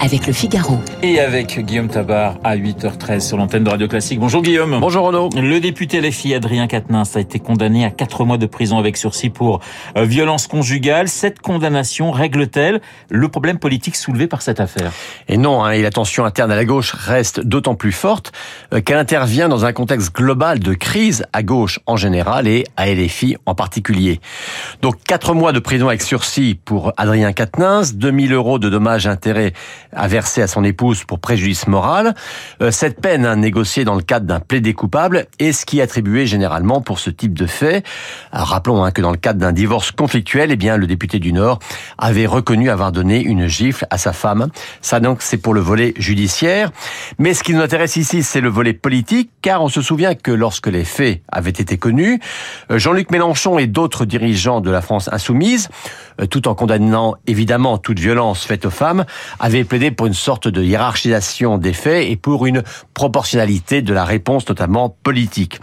avec le Figaro. Et avec Guillaume Tabar à 8h13 sur l'antenne de Radio Classique. Bonjour Guillaume. Bonjour Renaud. Le député LFI Adrien Quatennens a été condamné à 4 mois de prison avec sursis pour euh, violence conjugale. Cette condamnation règle-t-elle le problème politique soulevé par cette affaire? Et non, hein, et la tension interne à la gauche reste d'autant plus forte euh, qu'elle intervient dans un contexte global de crise à gauche en général et à LFI en particulier. Donc 4 mois de prison avec sursis pour Adrien Quatennens, 2000 euros de dommages intérêts a versé à son épouse pour préjudice moral. Euh, cette peine hein, négociée dans le cadre d'un plaidé coupable est ce qui est attribué généralement pour ce type de fait. Rappelons hein, que dans le cadre d'un divorce conflictuel, eh bien le député du Nord avait reconnu avoir donné une gifle à sa femme. Ça donc c'est pour le volet judiciaire. Mais ce qui nous intéresse ici, c'est le volet politique, car on se souvient que lorsque les faits avaient été connus, euh, Jean-Luc Mélenchon et d'autres dirigeants de la France insoumise, euh, tout en condamnant évidemment toute violence faite aux femmes, avaient plaidé pour une sorte de hiérarchisation des faits et pour une proportionnalité de la réponse, notamment politique.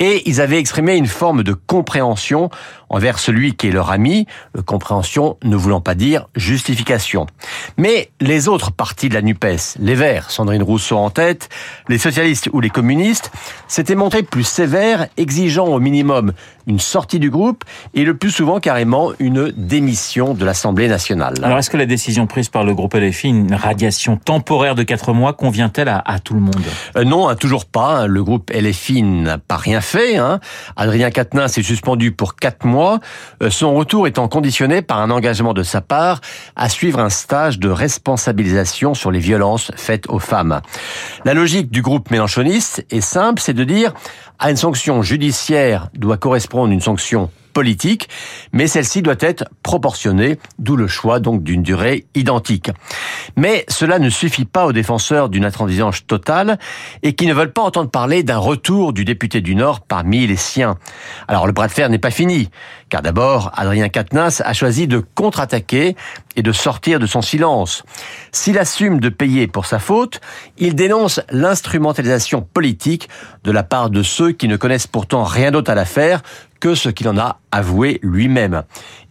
Et ils avaient exprimé une forme de compréhension envers celui qui est leur ami, compréhension ne voulant pas dire justification. Mais les autres partis de la NUPES, les Verts, Sandrine Rousseau en tête, les socialistes ou les communistes, s'étaient montrés plus sévères, exigeant au minimum une sortie du groupe et le plus souvent carrément une démission de l'Assemblée nationale. Alors est-ce que la décision prise par le groupe LFI, une radiation temporaire de 4 mois, convient-elle à, à, tout le monde? Euh, Non, hein, toujours pas. Le groupe LFI n'a pas rien fait. Hein. Adrien Quatennens s'est suspendu pour 4 mois, euh, son retour étant conditionné par un engagement de sa part à suivre un stage de responsabilisation sur les violences faites aux femmes. La logique du groupe mélanchoniste est simple, c'est de dire à une sanction judiciaire doit correspondre une sanction politique, mais celle-ci doit être proportionnée, d'où le choix donc d'une durée identique. Mais cela ne suffit pas aux défenseurs d'une intransigeance totale et qui ne veulent pas entendre parler d'un retour du député du Nord parmi les siens. Alors le bras de fer n'est pas fini, car d'abord Adrien Quatennens a choisi de contre-attaquer et de sortir de son silence. S'il assume de payer pour sa faute, il dénonce l'instrumentalisation politique de la part de ceux qui ne connaissent pourtant rien d'autre à l'affaire que ce qu'il en a avoué lui-même.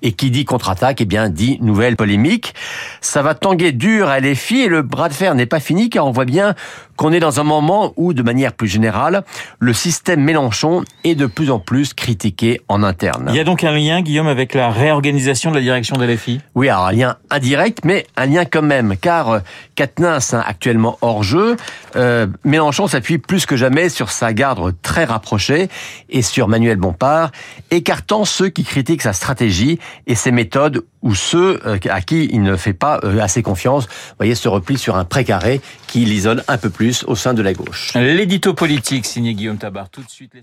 Et qui dit contre-attaque, eh bien, dit nouvelle polémique. Ça va tanguer dur à l'EFI et le bras de fer n'est pas fini car on voit bien qu'on est dans un moment où, de manière plus générale, le système Mélenchon est de plus en plus critiqué en interne. Il y a donc un lien, Guillaume, avec la réorganisation de la direction de l'EFI? Oui, alors un lien indirect, mais un lien quand même, car Katnins, hein, actuellement hors jeu, euh, Mélenchon s'appuie plus que jamais sur sa garde très rapprochée et sur Manuel Bompard, écartant ceux qui critiquent sa stratégie et ses méthodes ou ceux euh, à qui il ne fait pas euh, assez confiance. Vous voyez ce repli sur un précaré qui l'isole un peu plus au sein de la gauche. L'édito politique signé Guillaume. Tout de suite.